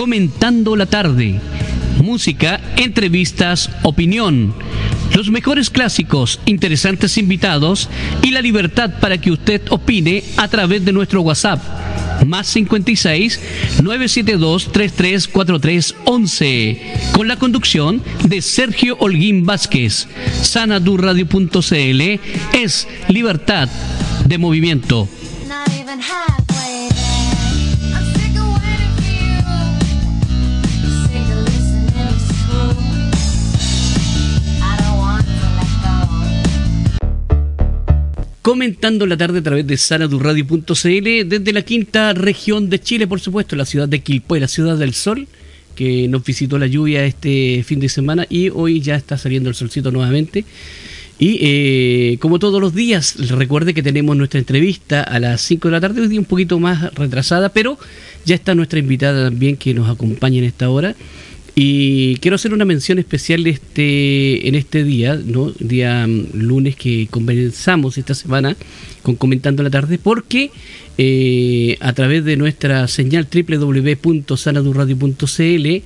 Comentando la tarde. Música, entrevistas, opinión. Los mejores clásicos, interesantes invitados y la libertad para que usted opine a través de nuestro WhatsApp. Más 56 972 3343 11. Con la conducción de Sergio Holguín Vázquez. Sanadurradio.cl es libertad de movimiento. Comentando la tarde a través de sanadurradio.cl desde la quinta región de Chile, por supuesto, la ciudad de Quilpué, la ciudad del sol, que nos visitó la lluvia este fin de semana y hoy ya está saliendo el solcito nuevamente. Y eh, como todos los días, recuerde que tenemos nuestra entrevista a las 5 de la tarde, hoy día un poquito más retrasada, pero ya está nuestra invitada también que nos acompaña en esta hora. Y quiero hacer una mención especial este, en este día, ¿no? día mm, lunes que comenzamos esta semana con Comentando la Tarde, porque eh, a través de nuestra señal www.sanadurradio.cl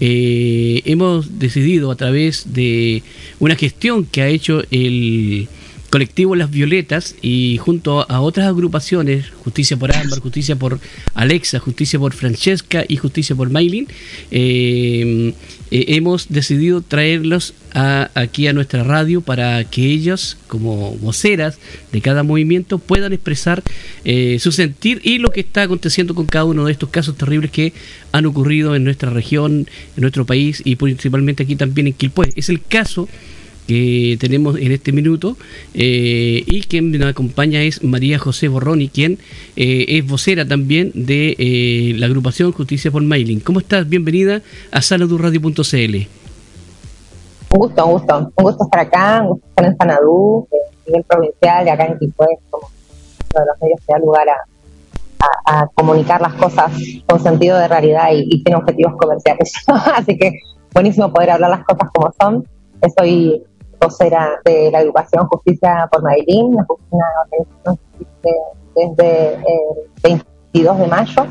eh, hemos decidido a través de una gestión que ha hecho el colectivo Las Violetas y junto a otras agrupaciones, Justicia por Ámbar, Justicia por Alexa, Justicia por Francesca y Justicia por Maylin, eh, eh, hemos decidido traerlos aquí a nuestra radio para que ellos, como voceras de cada movimiento, puedan expresar eh, su sentir y lo que está aconteciendo con cada uno de estos casos terribles que han ocurrido en nuestra región, en nuestro país y principalmente aquí también en Quilpué. Es el caso que tenemos en este minuto eh, y quien nos acompaña es María José Borroni, quien eh, es vocera también de eh, la agrupación Justicia por Mailing. ¿Cómo estás? Bienvenida a saladurradio.cl. Un gusto, un gusto. Un gusto estar acá, un gusto estar en Sanadú, a nivel provincial y acá en Quilpué, como uno de los medios que da lugar a, comunicar las cosas con sentido de realidad y, y sin objetivos comerciales. Así que buenísimo poder hablar las cosas como son. Soy vocera de la educación Justicia por Madrid, una, organización desde el 22 de mayo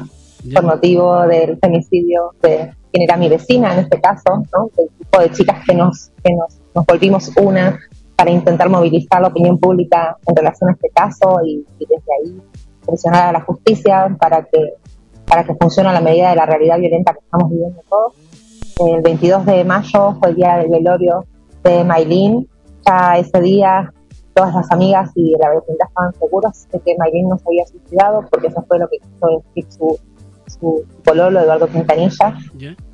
por motivo del femicidio de quien era mi vecina en este caso, ¿no? el tipo de chicas que nos, que nos, nos volvimos una para intentar movilizar la opinión pública en relación a este caso y, desde ahí presionar a la justicia para que para que funcione a la medida de la realidad violenta que estamos viviendo todos. El 22 de mayo fue el día del velorio de Maylin. Ya ese día todas las amigas y la vecindad estaban seguros de que Maylin no se había suicidado, porque eso fue lo que quiso decir su, su pololo, Eduardo Quintanilla.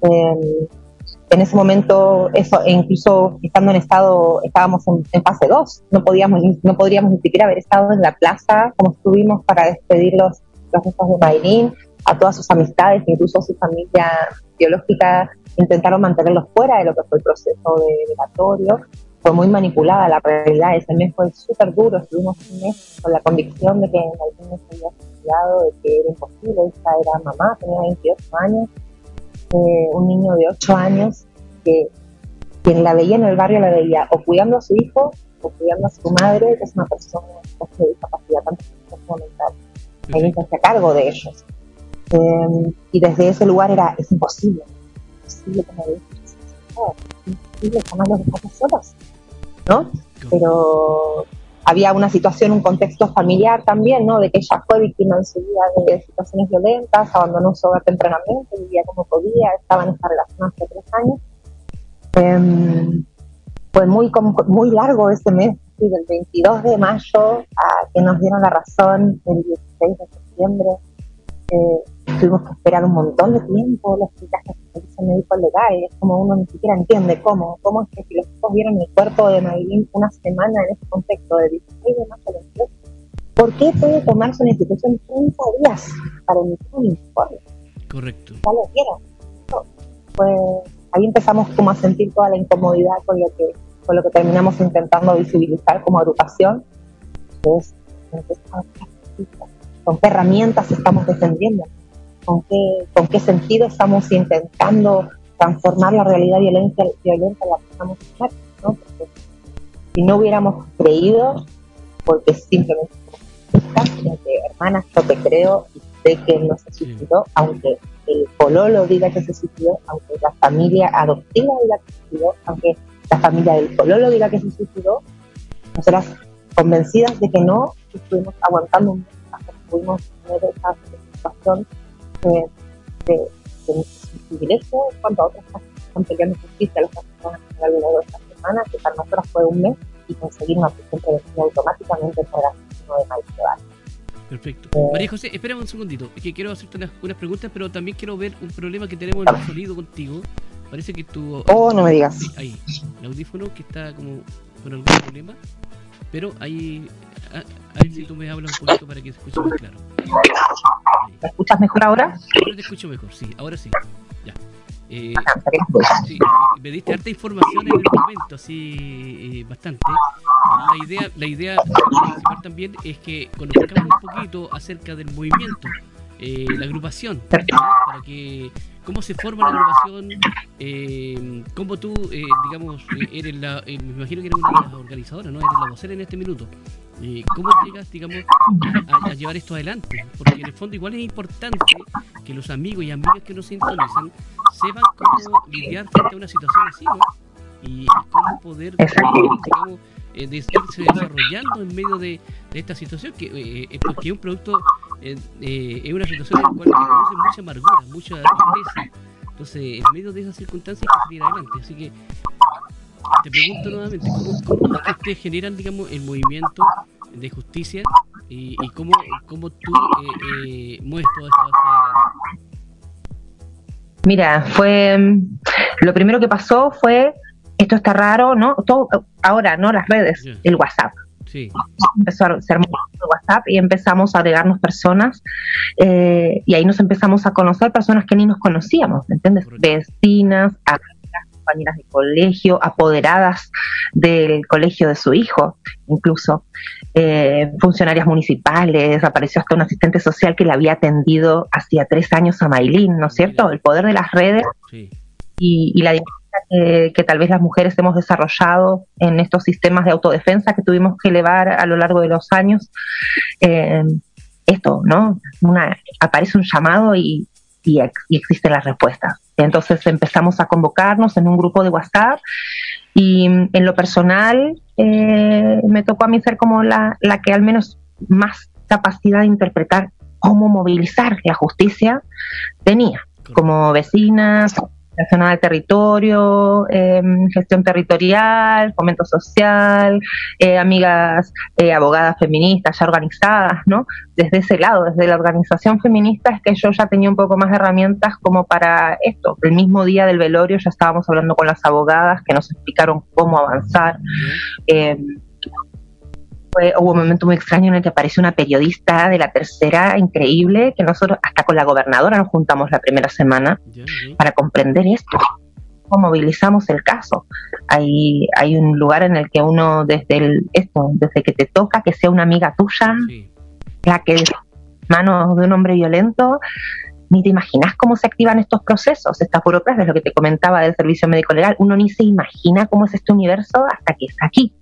en ese momento, eso, e incluso estando en estado, estábamos en, fase 2, no podíamos, no podríamos ni siquiera haber estado en la plaza como estuvimos para despedir los, los restos de Maylin, a todas sus amistades, incluso a su familia biológica intentaron mantenerlos fuera de lo que fue el proceso de velatorio. Fue muy manipulada la realidad, ese mes fue súper duro, estuvimos un mes con la convicción de que en algún mes había suicidado, de que era imposible, ella era mamá, tenía 28 años, eh, un niño de 8 años que quien la veía en el barrio la veía o cuidando a su hijo o cuidando a su madre, que es una persona con discapacidad, tanto como mental. Alguien se hacía cargo de ellos. Eh, y desde ese lugar era, es imposible, imposible imposible jamás los dejamos solos, ¿no? Pero había una situación, un contexto familiar también, ¿no? De que ella fue víctima en su vida de situaciones violentas, abandonó su hogar tempranamente, vivía como podía, estaba en esta relación hace tres años. Em, fue muy, muy largo ese mes, del 22 de mayo a que nos dieron la razón el 16 de septiembre. Eh, tuvimos que esperar un montón de tiempo, los chicas que se médico legal, es como uno ni siquiera entiende cómo, cómo es que si los chicos vieron el cuerpo de Maylin una semana en ese contexto, de 16 de a 23, ¿por qué puede tomarse una institución 30 días para emitir un informe? Correcto. Ya lo. Pues ahí empezamos como a sentir toda la incomodidad con lo que, con lo que terminamos intentando visibilizar como agrupación, que es, con qué herramientas estamos defendiendo con qué, con qué sentido estamos intentando transformar la realidad violenta, violenta en la que estamos ¿no? si no hubiéramos creído, porque simplemente que hermanas, yo te creo y sé que no se suicidó, aunque el pololo diga que se suicidó, aunque la familia adoptiva diga que se suicidó, aunque la familia del pololo diga que se suicidó, nosotras convencidas de que no, estuvimos aguantando un pudimos tener esa situación de, de, de privilegio en cuanto a otras casos que están peleando justicia, que van a de esta semana, que para nosotros fue un mes, y conseguir una prisión preventiva automáticamente para el 1 de mayo Perfecto. Eh, María José, espérame un segundito, es que quiero hacerte unas, unas, preguntas, pero también quiero ver un problema que tenemos en el sonido contigo. Parece que tu... Oh, no me digas. Ahí, el audífono que está como con algún problema, pero ahí... A, a, ver si tú me hablas un poquito para que se escuche más claro. ¿Me escuchas mejor ahora? Ahora te escucho mejor, sí, ahora sí. Ya. Eh, sí, me diste harta información en el momento, así eh, bastante. La idea, la idea principal también es que conozcamos un poquito acerca del movimiento, eh, la agrupación, para que cómo se forma la agrupación, eh, cómo tú, eh, digamos, eres la, me imagino que eres una de las organizadoras, ¿no? Eres la vocera en este minuto. Eh, ¿Cómo llegas, digamos, a, a, llevar esto adelante? Porque en el fondo igual es importante que los amigos y amigas que nos sintonizan sepan cómo lidiar frente a una situación así, ¿no? Y cómo poder, digamos, eh, de irse desarrollando en medio de, esta situación, que, eh, porque es un producto, eh, es una situación en la cual produce mucha amargura, mucha tristeza. Entonces, en medio de esas circunstancias hay que salir adelante. Así que te pregunto nuevamente, ¿cómo, cómo es ustedes generan, digamos, el movimiento de justicia y, y cómo, cómo tú eh, mueves todo esto hacia adelante? Mira, fue lo primero que pasó fue esto está raro, ¿no? Todo, ahora, ¿no? Las redes, yeah. el WhatsApp. Sí. Empezó a ser WhatsApp y empezamos a agregarnos personas eh, y ahí nos empezamos a conocer personas que ni nos conocíamos, ¿me entiendes? Vecinas, amigas, compañeras de colegio, apoderadas del colegio de su hijo, incluso eh, funcionarias municipales, apareció hasta un asistente social que le había atendido hacía tres años a Maylin, ¿no es cierto? El poder de las redes sí. y, y la que, que, tal vez las mujeres hemos desarrollado en estos sistemas de autodefensa que tuvimos que elevar a lo largo de los años. Eh, esto, ¿no? Una, aparece un llamado y, y, y, existen las respuestas. Entonces empezamos a convocarnos en un grupo de WhatsApp y en lo personal eh, me tocó a mí ser como la, la que al menos más capacidad de interpretar cómo movilizar la justicia tenía como vecinas, relacionada al territorio, eh, gestión territorial, fomento social, eh, amigas eh, abogadas feministas ya organizadas, ¿no? Desde ese lado, desde la organización feminista es que yo ya tenía un poco más de herramientas como para esto. El mismo día del velorio ya estábamos hablando con las abogadas que nos explicaron cómo avanzar. Uh fue, hubo un momento muy extraño en el que apareció una periodista de la tercera increíble, que nosotros hasta con la gobernadora nos juntamos la primera semana yeah, yeah. para comprender esto, cómo movilizamos el caso. Hay, hay un lugar en el que uno desde el, esto, desde que te toca, que sea una amiga tuya, sí. la que manos de un hombre violento, ni te imaginas cómo se activan estos procesos, estas burocracias, lo que te comentaba del servicio médico legal, uno ni se imagina cómo es este universo hasta que está aquí.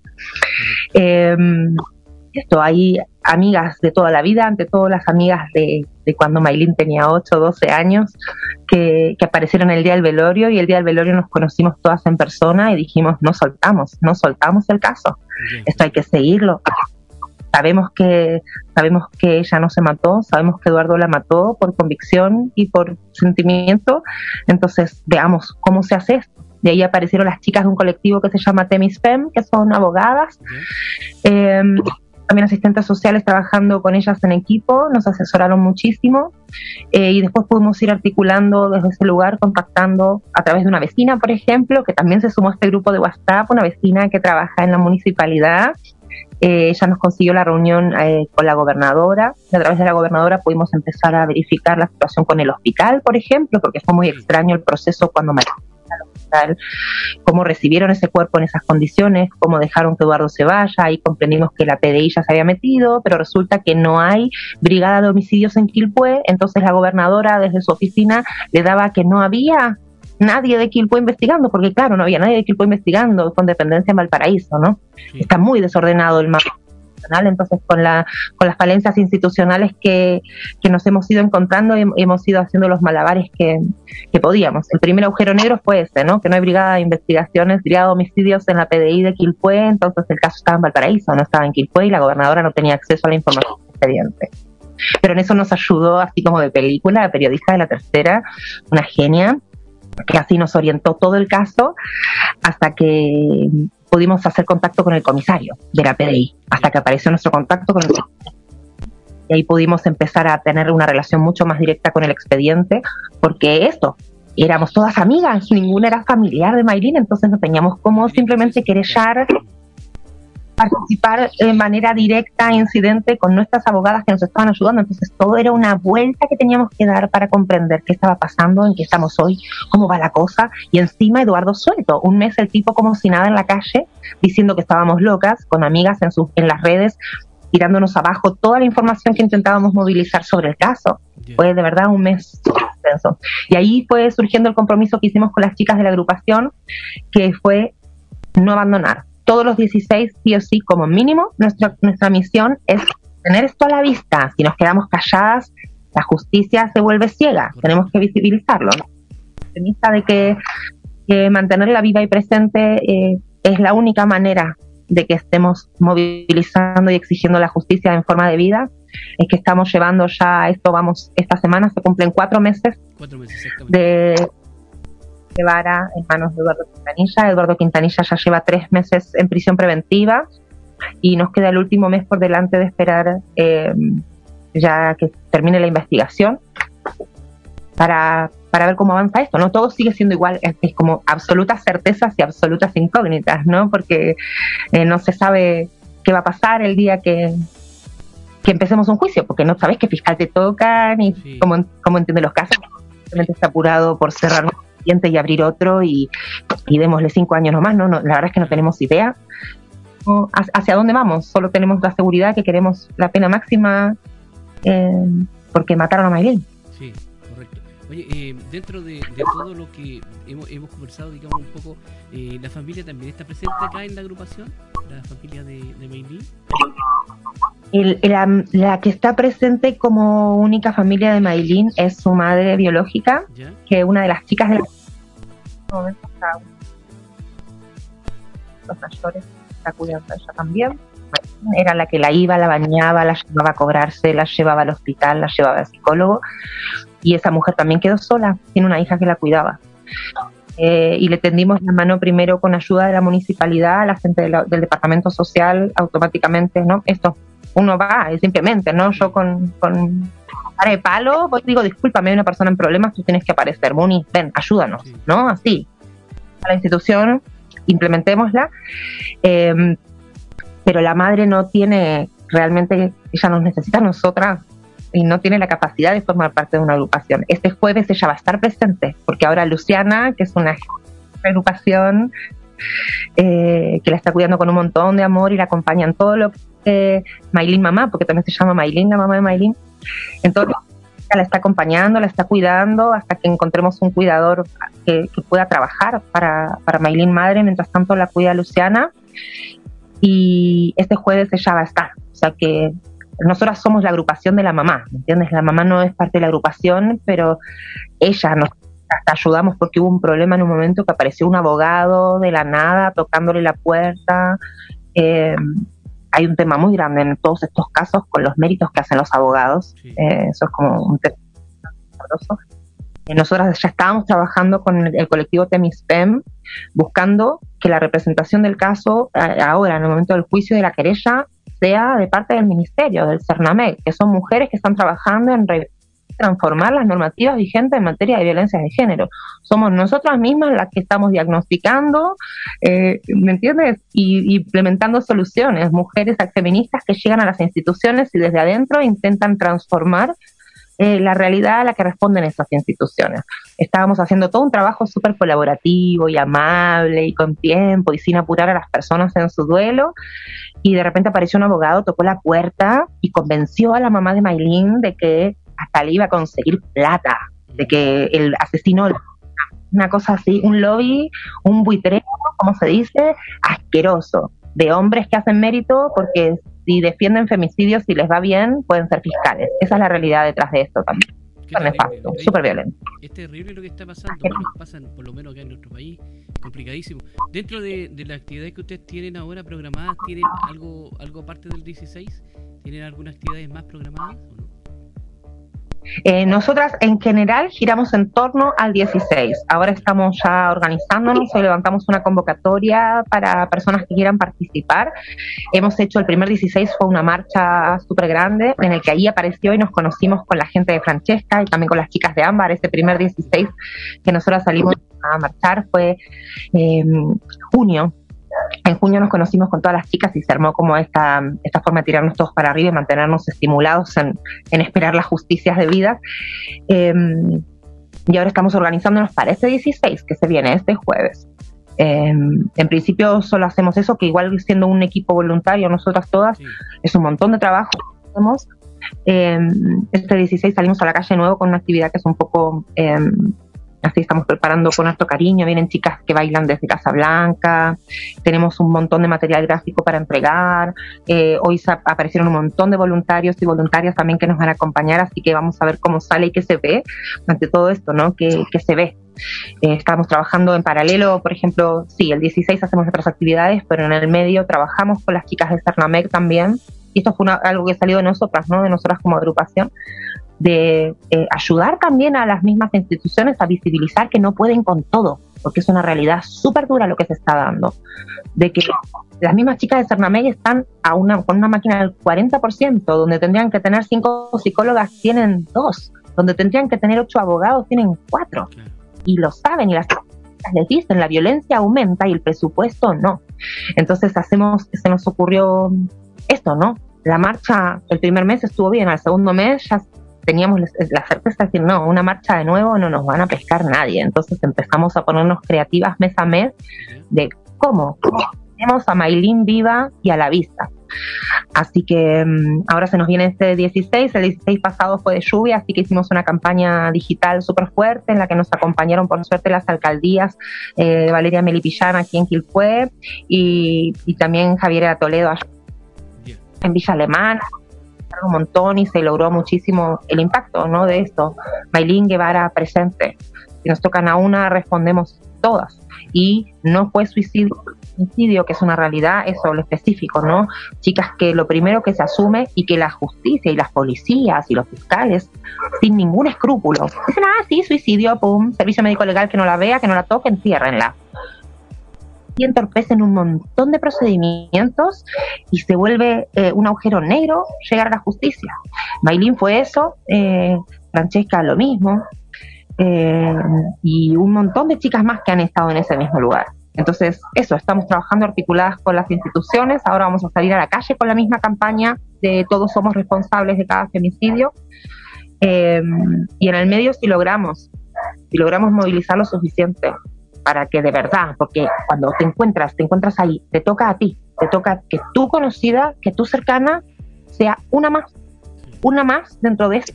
Eh, esto, hay amigas de toda la vida, ante todo las amigas de, de cuando Maylin tenía 8 o 12 años, que, que, aparecieron el día del velorio y el día del velorio nos conocimos todas en persona y dijimos, no soltamos, no soltamos el caso, Bien. esto hay que seguirlo. Sabemos que, sabemos que ella no se mató, sabemos que Eduardo la mató por convicción y por sentimiento, entonces veamos cómo se hace esto de ahí aparecieron las chicas de un colectivo que se llama Temis Fem, que son abogadas. Eh, también asistentes sociales trabajando con ellas en equipo, nos asesoraron muchísimo eh, y después pudimos ir articulando desde ese lugar, contactando a través de una vecina, por ejemplo, que también se sumó a este grupo de WhatsApp, una vecina que trabaja en la municipalidad. Eh, ella nos consiguió la reunión eh, con la gobernadora a través de la gobernadora pudimos empezar a verificar la situación con el hospital, por ejemplo, porque fue muy extraño el proceso cuando al hospital, cómo recibieron ese cuerpo en esas condiciones, cómo dejaron que Eduardo se vaya, ahí comprendimos que la PDI ya se había metido, pero resulta que no hay brigada de homicidios en Quilpué, entonces la gobernadora desde su oficina le daba que no había nadie de Quilpué investigando, porque claro, no había nadie de Quilpué investigando con dependencia en Valparaíso, ¿no? Sí. Está muy desordenado el mapa entonces con, la, con las falencias institucionales que, nos hemos ido encontrando, hemos ido haciendo los malabares que, podíamos. El primer agujero negro fue ese, ¿no? que no hay brigada de investigaciones, brigada de homicidios en la PDI de Quilpué, entonces el caso estaba en Valparaíso, no estaba en Quilpué y la gobernadora no tenía acceso a la información expediente. Pero en eso nos ayudó, así como de película, la periodista de la tercera, una genia, que así nos orientó todo el caso hasta que pudimos hacer contacto con el comisario de la PDI, hasta que apareció nuestro contacto con el comisario. Y ahí pudimos empezar a tener una relación mucho más directa con el expediente, porque esto, éramos todas amigas, ninguna era familiar de Maylin, entonces no teníamos como simplemente querellar participar de manera directa, incidente, con nuestras abogadas que nos estaban ayudando. Entonces todo era una vuelta que teníamos que dar para comprender qué estaba pasando, en qué estamos hoy, cómo va la cosa. Y encima Eduardo suelto, un mes el tipo como si nada en la calle, diciendo que estábamos locas, con amigas en, sus, en las redes, tirándonos abajo toda la información que intentábamos movilizar sobre el caso. Fue de verdad un mes intenso. Y ahí fue surgiendo el compromiso que hicimos con las chicas de la agrupación, que fue no abandonar, todos los 16, sí o sí, como mínimo, nuestra, nuestra misión es tener esto a la vista. Si nos quedamos calladas, la justicia se vuelve ciega. Tenemos que visibilizarlo. La de que, mantenerla viva y presente eh, es la única manera de que estemos movilizando y exigiendo la justicia en forma de vida es que estamos llevando ya esto, vamos, esta semana se cumplen cuatro meses, cuatro meses de, Vara en manos de Eduardo Quintanilla. Eduardo Quintanilla ya lleva tres meses en prisión preventiva y nos queda el último mes por delante de esperar eh, ya que termine la investigación para, para ver cómo avanza esto, ¿no? Todo sigue siendo igual, es, como absolutas certezas y absolutas incógnitas, ¿no? Porque eh, no se sabe qué va a pasar el día que, que empecemos un juicio, porque no sabes qué fiscal te toca ni cómo, cómo entiende los casos. Simplemente está apurado por cerrar y abrir otro y, démosle cinco años nomás, ¿no? ¿no? La verdad es que no tenemos idea hacia dónde vamos, solo tenemos la seguridad que queremos la pena máxima eh, porque mataron a Maylin. Sí, correcto. Oye, eh, dentro de, todo lo que hemos, hemos conversado, digamos un poco, eh, ¿la familia también está presente acá en la agrupación? ¿La familia de, de Maylin? La, que está presente como única familia de Maylin es su madre biológica, que una de las chicas de la los mayores está cuidando ella también. Era la que la iba, la bañaba, la llevaba a cobrarse, la llevaba al hospital, la llevaba al psicólogo. Y esa mujer también quedó sola, tiene una hija que la cuidaba. Eh, y le tendimos la mano primero con ayuda de la municipalidad, la gente del departamento social, automáticamente, ¿no? Esto, uno va, simplemente, ¿no? Yo con, con cara de palo, pues digo, discúlpame, hay una persona en problemas, tú tienes que aparecer, Muni, ven, ayúdanos, ¿no? Así, a la institución, implementémosla. Em, pero la madre no tiene, realmente, ella nos necesita a nosotras y no tiene la capacidad de formar parte de una agrupación. Este jueves ella va a estar presente, porque ahora Luciana, que es una agrupación eh, que la está cuidando con un montón de amor y la acompaña en todo lo que Maylin Mamá, porque también se llama Maylin, la mamá de Maylin. Entonces, la está acompañando, la está cuidando hasta que encontremos un cuidador que, pueda trabajar para, para Maylin Madre. Mientras tanto, la cuida Luciana. Y este jueves ella va a estar. O sea que nosotras somos la agrupación de la mamá, ¿me entiendes? La mamá no es parte de la agrupación, pero ella nos ayudamos porque hubo un problema en un momento que apareció un abogado de la nada tocándole la puerta. Eh, hay un tema muy grande en todos estos casos con los méritos que hacen los abogados. Eh, eso es como un tema eh, Nosotras ya estábamos trabajando con el, colectivo Temispem, buscando que la representación del caso, ahora, en el momento del juicio de la querella, sea de parte del Ministerio, del CERNAMEC, que son mujeres que están trabajando en transformar las normativas vigentes en materia de violencia de género. Somos nosotras mismas las que estamos diagnosticando, eh, ¿me entiendes? Y implementando soluciones, mujeres feministas que llegan a las instituciones y desde adentro intentan transformar eh, la realidad a la que responden esas instituciones. Estábamos haciendo todo un trabajo súper colaborativo y amable y con tiempo y sin apurar a las personas en su duelo. Y de repente apareció un abogado, tocó la puerta y convenció a la mamá de Maylin de que hasta le iba a conseguir plata, de que el asesino, una cosa así, un lobby, un buitreo, como se dice, asqueroso, de hombres que hacen mérito porque si defienden femicidios, si les va bien, pueden ser fiscales. Esa es la realidad detrás de esto también. Nefasto, súper violento. Es terrible lo que está pasando, pasa por lo menos acá en nuestro país, complicadísimo. Dentro de, de las actividades que ustedes tienen ahora programadas, ¿tienen algo, algo aparte del 16? ¿Tienen algunas actividades más programadas o no? Eh, nosotras en general giramos en torno al 16. Ahora estamos ya organizándonos, hoy levantamos una convocatoria para personas que quieran participar. Hemos hecho el primer 16, fue una marcha súper grande en el que ahí apareció y nos conocimos con la gente de Francesca y también con las chicas de Ámbar. Ese primer 16 que nosotras salimos a marchar fue eh, junio en junio nos conocimos con todas las chicas y se armó como esta, esta forma de tirarnos todos para arriba y mantenernos estimulados en, esperar las justicias debidas. Eh, y ahora estamos organizándonos para este 16 que se viene este jueves. Em, en principio solo hacemos eso, que igual siendo un equipo voluntario, nosotras todas, es un montón de trabajo que hacemos. Em, este 16 salimos a la calle nuevo con una actividad que es un poco Así estamos preparando con harto cariño. Vienen chicas que bailan desde Casablanca. Tenemos un montón de material gráfico para entregar. Eh, hoy aparecieron un montón de voluntarios y voluntarias también que nos van a acompañar. Así que vamos a ver cómo sale y qué se ve ante todo esto, ¿no? ¿Qué, se ve? Eh, estamos trabajando en paralelo, por ejemplo, sí, el 16 hacemos otras actividades, pero en el medio trabajamos con las chicas de Cernamec también. Y esto fue algo que salió de nosotras, ¿no? De nosotras como agrupación de eh, ayudar también a las mismas instituciones a visibilizar que no pueden con todo, porque es una realidad súper dura lo que se está dando, de que las mismas chicas de Cernamey están a una, con una máquina del 40%, donde tendrían que tener cinco psicólogas, tienen dos, donde tendrían que tener ocho abogados, tienen cuatro, y lo saben y las les dicen, la violencia aumenta y el presupuesto no. Entonces hacemos, se nos ocurrió esto, ¿no? La marcha el primer mes estuvo bien, al segundo mes ya teníamos la certeza de decir, no, una marcha de nuevo no nos van a pescar nadie. Entonces empezamos a ponernos creativas mes a mes de cómo tenemos a Maylin viva y a la vista. Así que mm, ahora se nos viene este 16, el 16 pasado fue de lluvia, así que hicimos una campaña digital súper fuerte en la que nos acompañaron por suerte las alcaldías eh, Valeria Melipillán aquí en Quilpué y, y también Javier Toledo en Villa Alemana, un montón y se logró muchísimo el impacto ¿no? de esto. Maylin Guevara presente. Si nos tocan a una, respondemos todas. Y no fue suicidio, que es una realidad, eso lo específico, ¿no? Chicas que lo primero que se asume y que la justicia y las policías y los fiscales, sin ningún escrúpulo, dicen, ah, sí, suicidio, pum, servicio médico legal que no la vea, que no la toque, enciérrenla y entorpecen un montón de procedimientos y se vuelve eh, un agujero negro llegar a la justicia. Maylin fue eso, eh, Francesca lo mismo, eh, y un montón de chicas más que han estado en ese mismo lugar. Entonces, eso, estamos trabajando articuladas con las instituciones, ahora vamos a salir a la calle con la misma campaña de todos somos responsables de cada femicidio. y en el medio si logramos, si logramos movilizar lo suficiente para que de verdad, porque cuando te encuentras, te encuentras ahí, te toca a ti, te toca que tú conocida, que tú cercana, sea una más, una más dentro de ese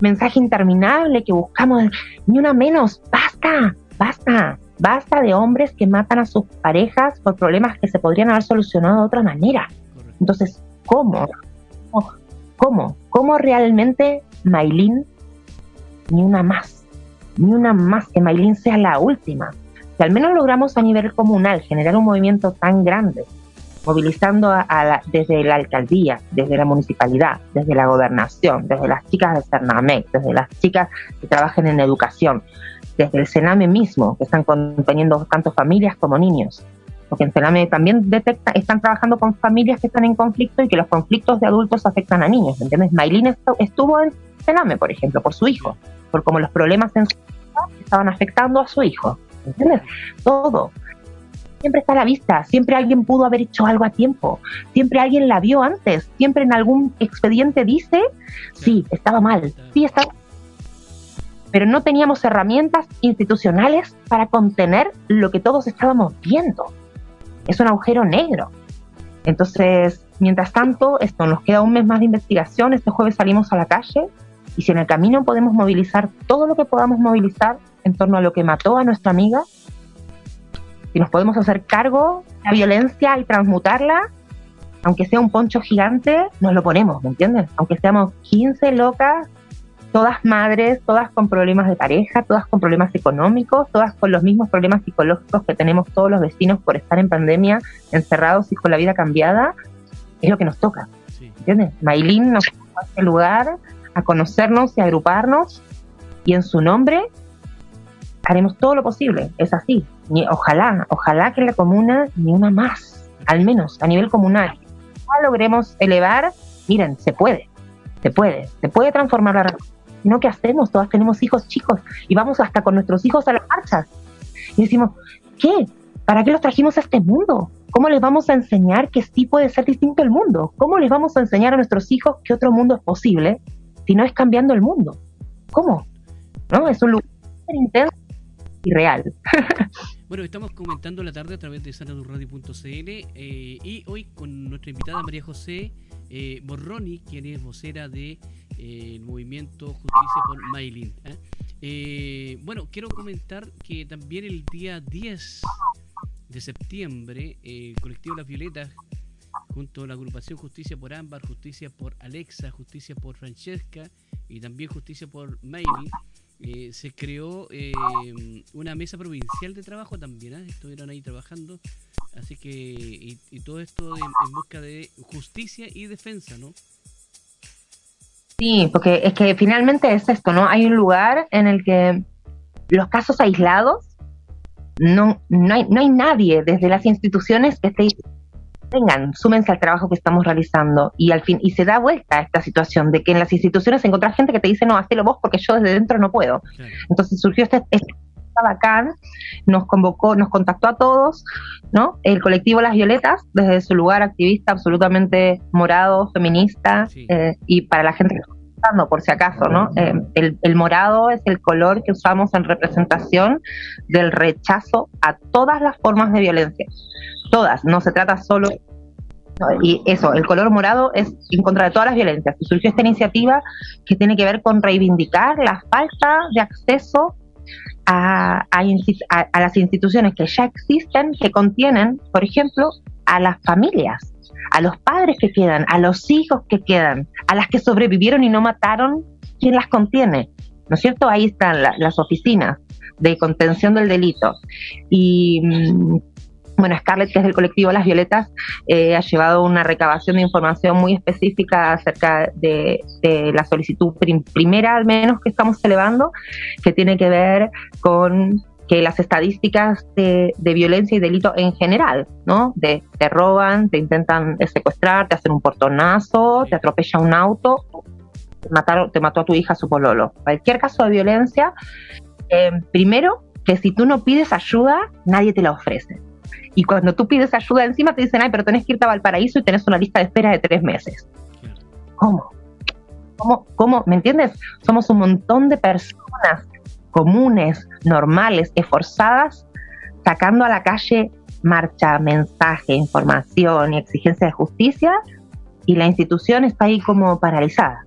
mensaje interminable que buscamos, ni una menos, basta, basta, basta de hombres que matan a sus parejas por problemas que se podrían haber solucionado de otra manera. Entonces, ¿cómo? ¿Cómo? ¿Cómo realmente Maylin, ni una más, ni una más, que Maylin sea la última? Si al menos logramos a nivel comunal generar un movimiento tan grande, movilizando a, desde la alcaldía, desde la municipalidad, desde la gobernación, desde las chicas de Cernamec, desde las chicas que trabajan en educación, desde el Sename mismo, que están conteniendo tanto familias como niños. Porque en Sename también detecta, están trabajando con familias que están en conflicto y que los conflictos de adultos afectan a niños. ¿Entiendes? Maylin estuvo en Sename, por ejemplo, por su hijo, por cómo los problemas en su estaban afectando a su hijo. ¿Entiendes? Todo. Siempre está a la vista, siempre alguien pudo haber hecho algo a tiempo, siempre alguien la vio antes, siempre en algún expediente dice, sí, estaba mal, sí, estaba pero no teníamos herramientas institucionales para contener lo que todos estábamos viendo. Es un agujero negro. Entonces, mientras tanto, esto nos queda un mes más de investigación. Este jueves salimos a la calle y si en el camino podemos movilizar todo lo que podamos movilizar, en torno a lo que mató a nuestra amiga, si nos podemos hacer cargo de la violencia y transmutarla, aunque sea un poncho gigante, nos lo ponemos, ¿me entiendes? Aunque seamos 15 locas, todas madres, todas con problemas de pareja, todas con problemas económicos, todas con los mismos problemas psicológicos que tenemos todos los vecinos por estar en pandemia, encerrados y con la vida cambiada, es lo que nos toca. ¿Entiendes? Maylin nos a este lugar a conocernos y agruparnos y en su nombre haremos todo lo posible. Es así. ojalá, ojalá que en la comuna ni una más, al menos a nivel comunal. Logremos elevar, miren, se puede, se puede, se puede transformar la no, ¿qué hacemos? Todas tenemos hijos chicos y vamos hasta con nuestros hijos a las marchas. Y decimos, ¿qué? ¿Para qué los trajimos a este mundo? ¿Cómo les vamos a enseñar que sí puede ser distinto el mundo? ¿Cómo les vamos a enseñar a nuestros hijos que otro mundo es posible si no es cambiando el mundo? ¿Cómo? ¿No? Es un lugar intenso real. Bueno, estamos comentando la tarde a través de sanadurradio.cl eh, y hoy con nuestra invitada María José eh, Borroni, quien es vocera de el movimiento Justicia por Maylin. ¿eh? Eh, bueno, quiero comentar que también el día 10 de septiembre el colectivo Las Violetas junto a la agrupación Justicia por Ámbar, Justicia por Alexa, Justicia por Francesca y también Justicia por Maylin eh, se creó una mesa provincial de trabajo también, estuvieron ahí trabajando, así que, y, todo esto en, busca de justicia y defensa, ¿no? Sí, porque es que finalmente es esto, ¿no? Hay un lugar en el que los casos aislados, no, no, hay, no hay nadie desde las instituciones que esté vengan, súmense al trabajo que estamos realizando y al fin y se da vuelta a esta situación de que en las instituciones encontrar gente que te dice no, hacelo vos porque yo desde dentro no puedo. Entonces surgió este, este bacán, nos convocó, nos contactó a todos, ¿no? El colectivo Las Violetas, desde su lugar activista absolutamente morado, feminista, eh, y para la gente que por si acaso, ¿no? Eh, el, el morado es el color que usamos en representación del rechazo a todas las formas de violencia. Todas, no se trata solo y eso, el color morado es en contra de todas las violencias. Y surgió esta iniciativa que tiene que ver con reivindicar la falta de acceso a, las instituciones que ya existen, que contienen, por ejemplo, a las familias, a los padres que quedan, a los hijos que quedan, a las que sobrevivieron y no mataron, ¿quién las contiene? ¿No es cierto? Ahí están las oficinas de contención del delito. Y mm, bueno, Scarlett, que es del colectivo Las Violetas, eh, ha llevado una recabación de información muy específica acerca de, la solicitud primera, al menos, que estamos elevando, que tiene que ver con que las estadísticas de, violencia y delito en general, ¿no? De te roban, te intentan secuestrar, te hacen un portonazo, te atropella un auto, te, mataron, te mató a tu hija su pololo. Cualquier caso de violencia, eh, primero, que si tú no pides ayuda, nadie te la ofrece. Y cuando tú pides ayuda encima te dicen, ay, pero tenés que irte a Valparaíso y tenés una lista de espera de tres meses. ¿Cómo? ¿Cómo? ¿Cómo? ¿Me entiendes? Somos un montón de personas comunes, normales, esforzadas, sacando a la calle marcha, mensaje, información y exigencia de justicia y la institución está ahí como paralizada.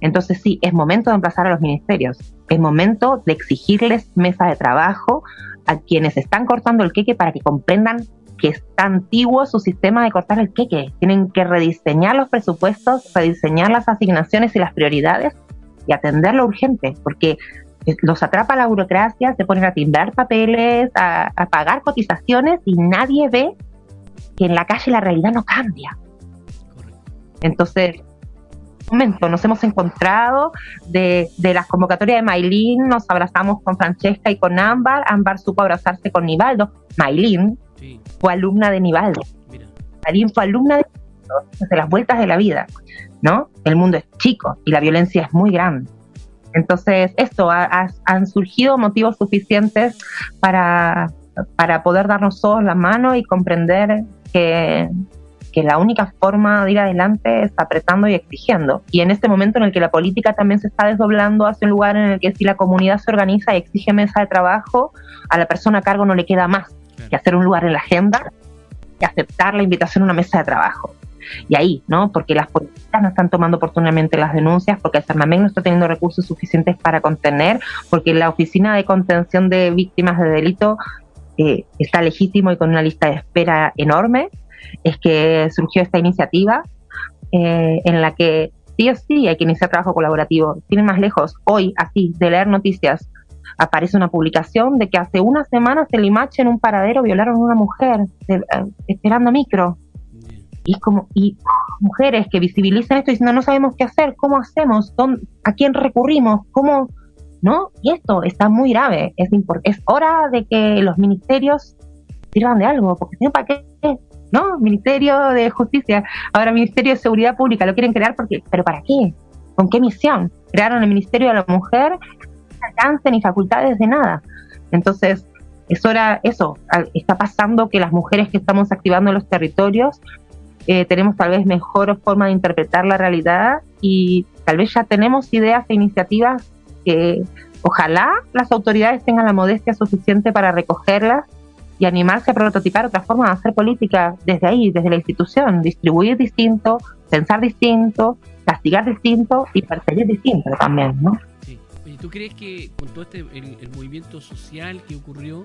Entonces sí, es momento de emplazar a los ministerios, es momento de exigirles mesa de trabajo, a quienes están cortando el queque para que comprendan que está antiguo su sistema de cortar el queque. Tienen que rediseñar los presupuestos, rediseñar las asignaciones y las prioridades y atender lo urgente, porque los atrapa la burocracia, se ponen a timbrar papeles, a, a pagar cotizaciones y nadie ve que en la calle la realidad no cambia. Entonces, momento nos hemos encontrado de, de las convocatorias de Maylin, nos abrazamos con Francesca y con Ámbar, Ámbar supo abrazarse con Nivaldo, Maylin fue alumna de Nivaldo, Maylin fue alumna de desde las vueltas de la vida, ¿no? El mundo es chico y la violencia es muy grande. Entonces, esto, han surgido motivos suficientes para, para poder darnos todos la mano y comprender que, que la única forma de ir adelante es apretando y exigiendo. Y en este momento en el que la política también se está desdoblando hacia un lugar en el que si la comunidad se organiza y exige mesa de trabajo, a la persona a cargo no le queda más que hacer un lugar en la agenda y aceptar la invitación a una mesa de trabajo. Y ahí, ¿no? Porque las políticas no están tomando oportunamente las denuncias, porque el CERNAMEC no está teniendo recursos suficientes para contener, porque la Oficina de Contención de Víctimas de Delito eh, está legítimo y con una lista de espera enorme, es que surgió esta iniciativa eh, en la que sí o sí hay que iniciar trabajo colaborativo. Tienen más lejos, hoy, así, de leer noticias, aparece una publicación de que hace unas semanas en Limache, en un paradero, violaron a una mujer eh, esperando micro. Y como, y mujeres que visibilicen esto diciendo no sabemos qué hacer, cómo hacemos, a quién recurrimos, cómo, ¿no? Y esto está muy grave. Es, es hora de que los ministerios sirvan de algo, porque si no, ¿para qué? ¿No? Ministerio de Justicia, ahora Ministerio de Seguridad Pública, lo quieren crear porque, ¿pero para qué? ¿Con qué misión? Crearon el Ministerio de la Mujer, no alcance ni facultades de nada. Entonces, es hora, eso, está pasando que las mujeres que estamos activando en los territorios eh, tenemos tal vez mejor forma de interpretar la realidad y tal vez ya tenemos ideas e iniciativas que ojalá las autoridades tengan la modestia suficiente para recogerlas y animarse a prototipar otra forma de hacer política desde ahí, desde la institución, distribuir distinto, pensar distinto, castigar distinto y perseguir distinto también, ¿no? Sí. ¿tú crees que con todo este el movimiento social que ocurrió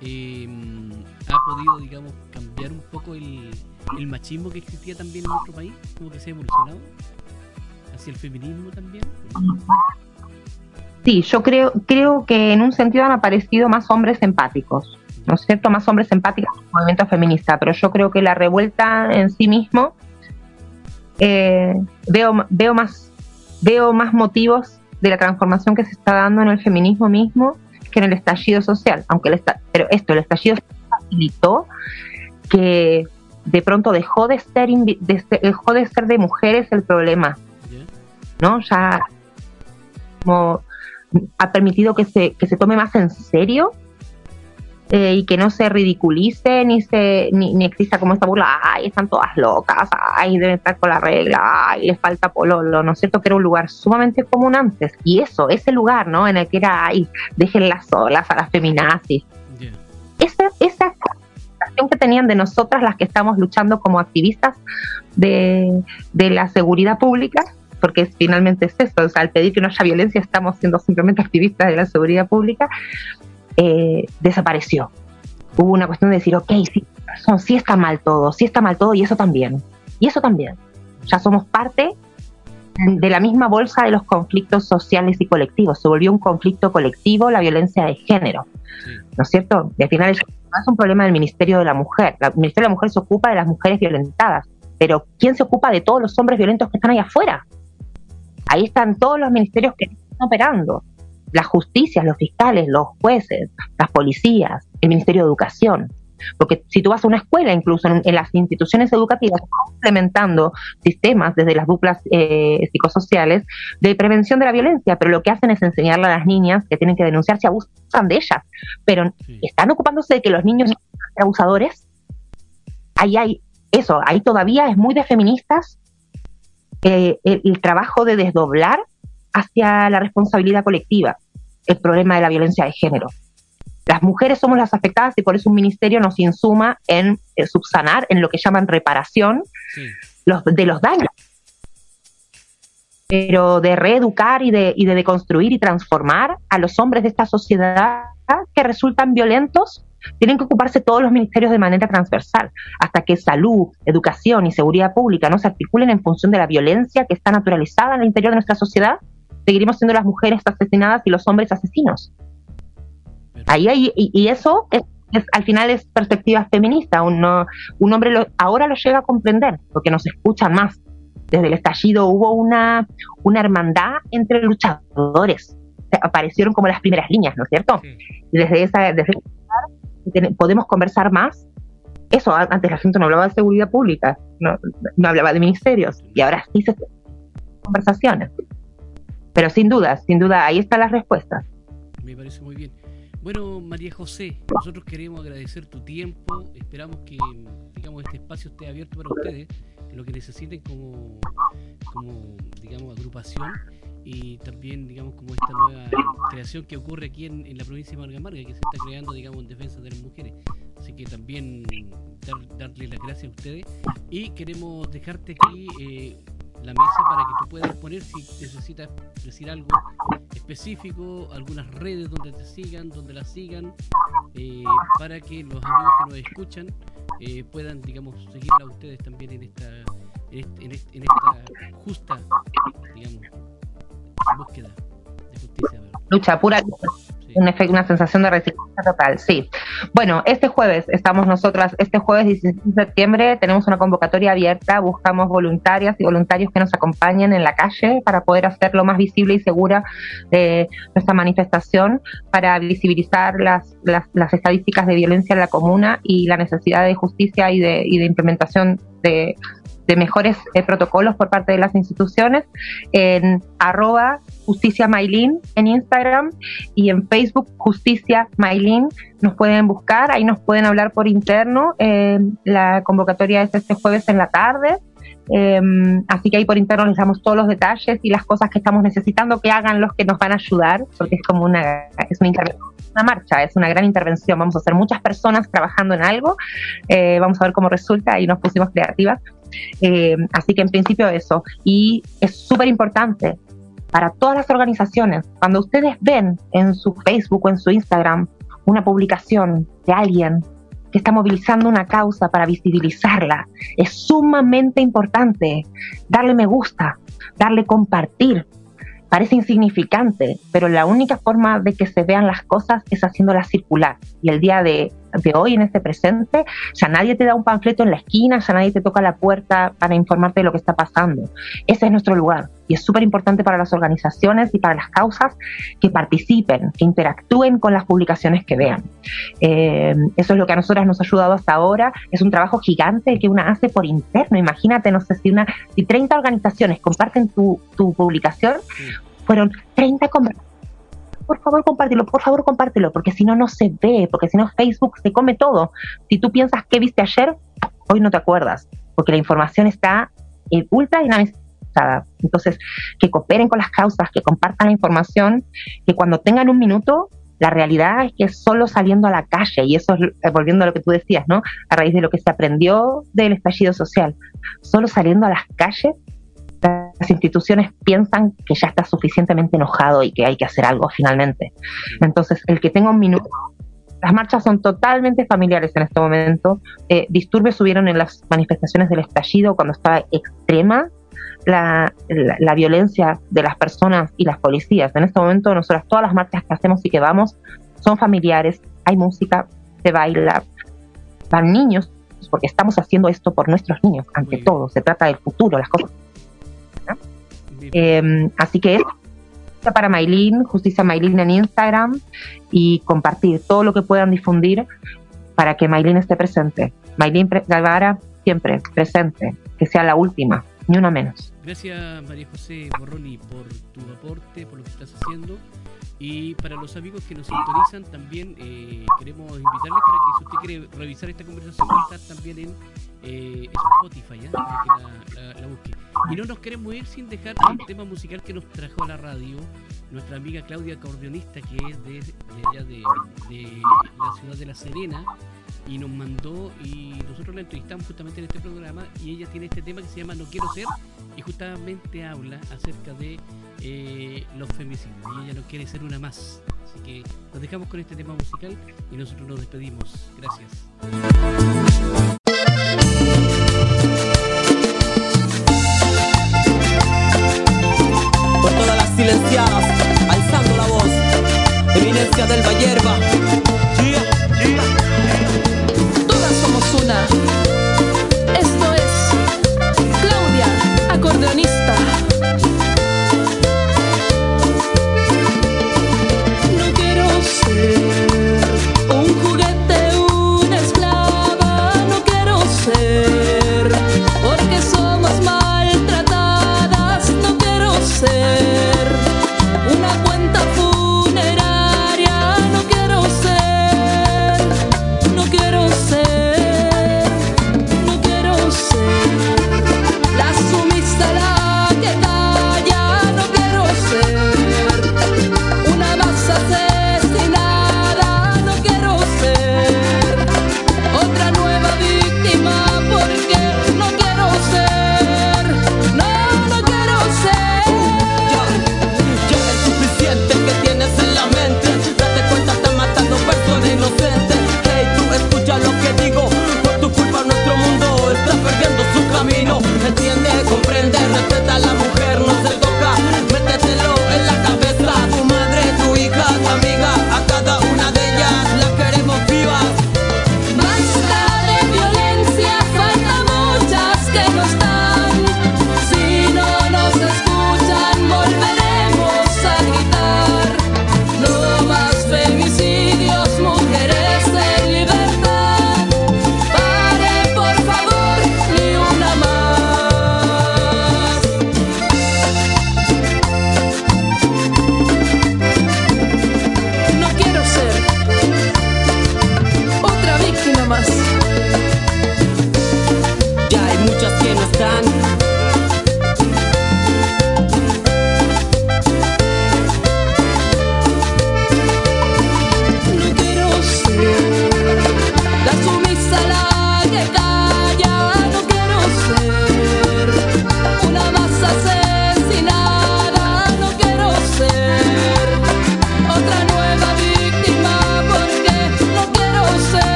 eh, ha podido, digamos, cambiar un poco el, el machismo que existía también en nuestro país, como que se ha evolucionado hacia el feminismo también. Sí, yo creo, creo que en un sentido han aparecido más hombres empáticos, ¿no es cierto? Más hombres empáticos el movimiento feminista, pero yo creo que la revuelta en sí mismo eh, veo, veo, más, veo más motivos de la transformación que se está dando en el feminismo mismo que en el estallido social, aunque el pero esto, el estallido facilitó que de pronto dejó de ser, dejó de ser de mujeres el problema, ¿no? Ya como ha permitido que se, que se tome más en serio eh, y que no se ridiculice ni se ni, ni, exista como esta burla, ay, están todas locas, ay, deben estar con la regla, ay, les falta pololo, ¿no es cierto? Que era un lugar sumamente común antes. Y eso, ese lugar, ¿no? En el que era, ay, déjenlas solas a las feminazis. Esa, esa que tenían de nosotras las que estamos luchando como activistas de, de la seguridad pública, porque finalmente es eso, o sea, al pedir que no haya violencia estamos siendo simplemente activistas de la seguridad pública, eh, desapareció. Hubo una cuestión de decir, ok, sí, sí está mal todo, sí está mal todo y eso también, y eso también. Ya somos parte de la misma bolsa de los conflictos sociales y colectivos. Se volvió un conflicto colectivo la violencia de género. ¿No es cierto? Y al final es un problema del Ministerio de la Mujer. El Ministerio de la Mujer se ocupa de las mujeres violentadas. Pero ¿quién se ocupa de todos los hombres violentos que están ahí afuera? Ahí están todos los ministerios que están operando las justicias, los fiscales, los jueces, las policías, el Ministerio de Educación. Porque si tú vas a una escuela, incluso en, las instituciones educativas, implementando sistemas desde las duplas eh, psicosociales de prevención de la violencia, pero lo que hacen es enseñarle a las niñas que tienen que denunciar si abusan de ellas. Pero están ocupándose de que los niños sean abusadores. Ahí hay eso, ahí todavía es muy de feministas eh, el trabajo de desdoblar hacia la responsabilidad colectiva el problema de la violencia de género. Las mujeres somos las afectadas y por eso un ministerio nos insuma en eh, subsanar, en lo que llaman reparación los, de los daños. Pero de reeducar y de, y de deconstruir y transformar a los hombres de esta sociedad que resultan violentos, tienen que ocuparse todos los ministerios de manera transversal, hasta que salud, educación y seguridad pública no se articulen en función de la violencia que está naturalizada en el interior de nuestra sociedad, seguiremos siendo las mujeres asesinadas y los hombres asesinos. Ahí hay, y, eso es, al final es perspectiva feminista. Un, un hombre lo, ahora lo llega a comprender porque nos escuchan más. Desde el estallido hubo una, una hermandad entre luchadores. aparecieron como las primeras líneas, ¿no es cierto? Y desde esa, desde podemos conversar más. Eso, antes la gente no hablaba de seguridad pública, no, no hablaba de ministerios, y ahora sí se conversaciones. Pero sin duda, sin duda, ahí están las respuestas. Me parece muy bien. Bueno, María José, nosotros queremos agradecer tu tiempo. Esperamos que digamos este espacio esté abierto para ustedes, lo que necesiten como, como digamos agrupación y también digamos como esta nueva creación que ocurre aquí en, la provincia de Marga que se está creando digamos en defensa de las mujeres. Así que también darle las gracias a ustedes y queremos dejarte aquí eh, la mesa para que tú puedas poner si necesitas decir algo específico, algunas redes donde te sigan, donde las sigan, eh, para que los amigos que nos escuchan eh, puedan, digamos, seguirla a ustedes también en esta, en, esta justa, digamos, búsqueda de justicia. Lucha pura una sensación de resistencia total, sí. Bueno, este jueves estamos nosotras, este jueves 16 de septiembre tenemos una convocatoria abierta, buscamos voluntarias y voluntarios que nos acompañen en la calle para poder hacerlo más visible y segura de nuestra manifestación, para visibilizar las, las, las estadísticas de violencia en la comuna y la necesidad de justicia y de, y de implementación de de mejores eh, protocolos por parte de las instituciones en arroba justicia Mailin en Instagram y en Facebook justicia Mailin nos pueden buscar, ahí nos pueden hablar por interno, eh, la convocatoria es este jueves en la tarde. Em, así que ahí por interno les damos todos los detalles y las cosas que estamos necesitando que hagan los que nos van a ayudar, porque es como una, es una una marcha, es una gran intervención. Vamos a hacer muchas personas trabajando en algo. Eh, vamos a ver cómo resulta y nos pusimos creativas. Eh, así que en principio eso. Y es súper importante para todas las organizaciones, cuando ustedes ven en su Facebook o en su Instagram una publicación de alguien que está movilizando una causa para visibilizarla, es sumamente importante darle me gusta, darle compartir, parece insignificante, pero la única forma de que se vean las cosas es haciéndolas circular. Y el día de, hoy, en este presente, ya nadie te da un panfleto en la esquina, ya nadie te toca la puerta para informarte de lo que está pasando. Ese es nuestro lugar. Y es súper importante para las organizaciones y para las causas que participen, que interactúen con las publicaciones que vean. Eh, eso es lo que a nosotras nos ha ayudado hasta ahora. Es un trabajo gigante que una hace por interno. Imagínate, no sé si una, si 30 organizaciones comparten tu, tu publicación, fueron 30 conversaciones por favor compártelo, por favor compártelo, porque si no, no se ve, porque si no, Facebook se come todo. Si tú piensas que viste ayer, hoy no te acuerdas, porque la información está eh, ultra dinamizada. Entonces, que cooperen con las causas, que compartan la información, que cuando tengan un minuto, la realidad es que solo saliendo a la calle, y eso es eh, volviendo a lo que tú decías, ¿no? A raíz de lo que se aprendió del estallido social, solo saliendo a las calles las instituciones piensan que ya está suficientemente enojado y que hay que hacer algo finalmente. Entonces, el que tenga un minuto, las marchas son totalmente familiares en este momento. Eh, disturbios subieron en las manifestaciones del estallido cuando estaba extrema la, la, violencia de las personas y las policías. En este momento, nosotras todas las marchas que hacemos y que vamos son familiares, hay música, se baila, van niños, porque estamos haciendo esto por nuestros niños, ante todo, se trata del futuro, las cosas Em, así que para Maylin, Justicia Maylin en Instagram y compartir todo lo que puedan difundir para que Maylin esté presente. Maylin Galvara siempre presente, que sea la última, ni una menos. Gracias María José Borroni por tu aporte, por lo que estás haciendo. Y para los amigos que nos sintonizan, también eh, queremos invitarles para que si usted quiere revisar esta conversación, está también en eh, Spotify, para que la, busque. Y no nos queremos ir sin dejar un tema musical que nos trajo a la radio nuestra amiga Claudia Acordeonista, que es de, allá de, de, la ciudad de La Serena, y nos mandó, y nosotros la entrevistamos justamente en este programa, y ella tiene este tema que se llama No Quiero Ser, y justamente habla acerca de eh, los femicidios, y ella no quiere ser una más. Así que nos dejamos con este tema musical y nosotros nos despedimos. Gracias. Del Vallerba.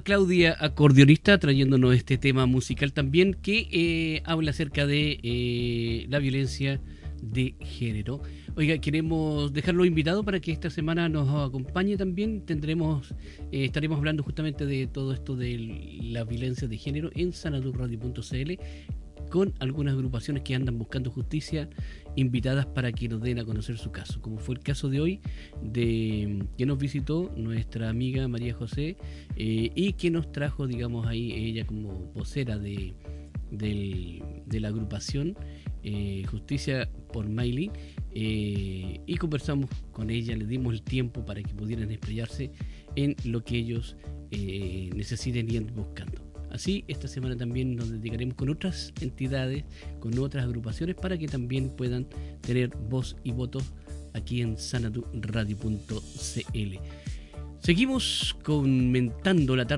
Claudia, acordeonista, trayéndonos este tema musical también que eh, habla acerca de eh, la violencia de género. Oiga, queremos dejarlo invitado para que esta semana nos acompañe también. Tendremos, eh, estaremos hablando justamente de todo esto de la violencia de género en sanadurradio.cl con algunas agrupaciones que andan buscando justicia invitadas para que nos den a conocer su caso, como fue el caso de hoy de que nos visitó nuestra amiga María José eh, y que nos trajo, digamos, ahí ella como vocera de, del- de la agrupación eh, Justicia por Miley eh, y conversamos con ella, le dimos el tiempo para que pudieran explayarse en lo que ellos necesiten y buscando. Así, esta semana también nos dedicaremos con otras entidades, con otras agrupaciones, para que también puedan tener voz y voto aquí en sanaduradio.cl. Seguimos comentando la tarde.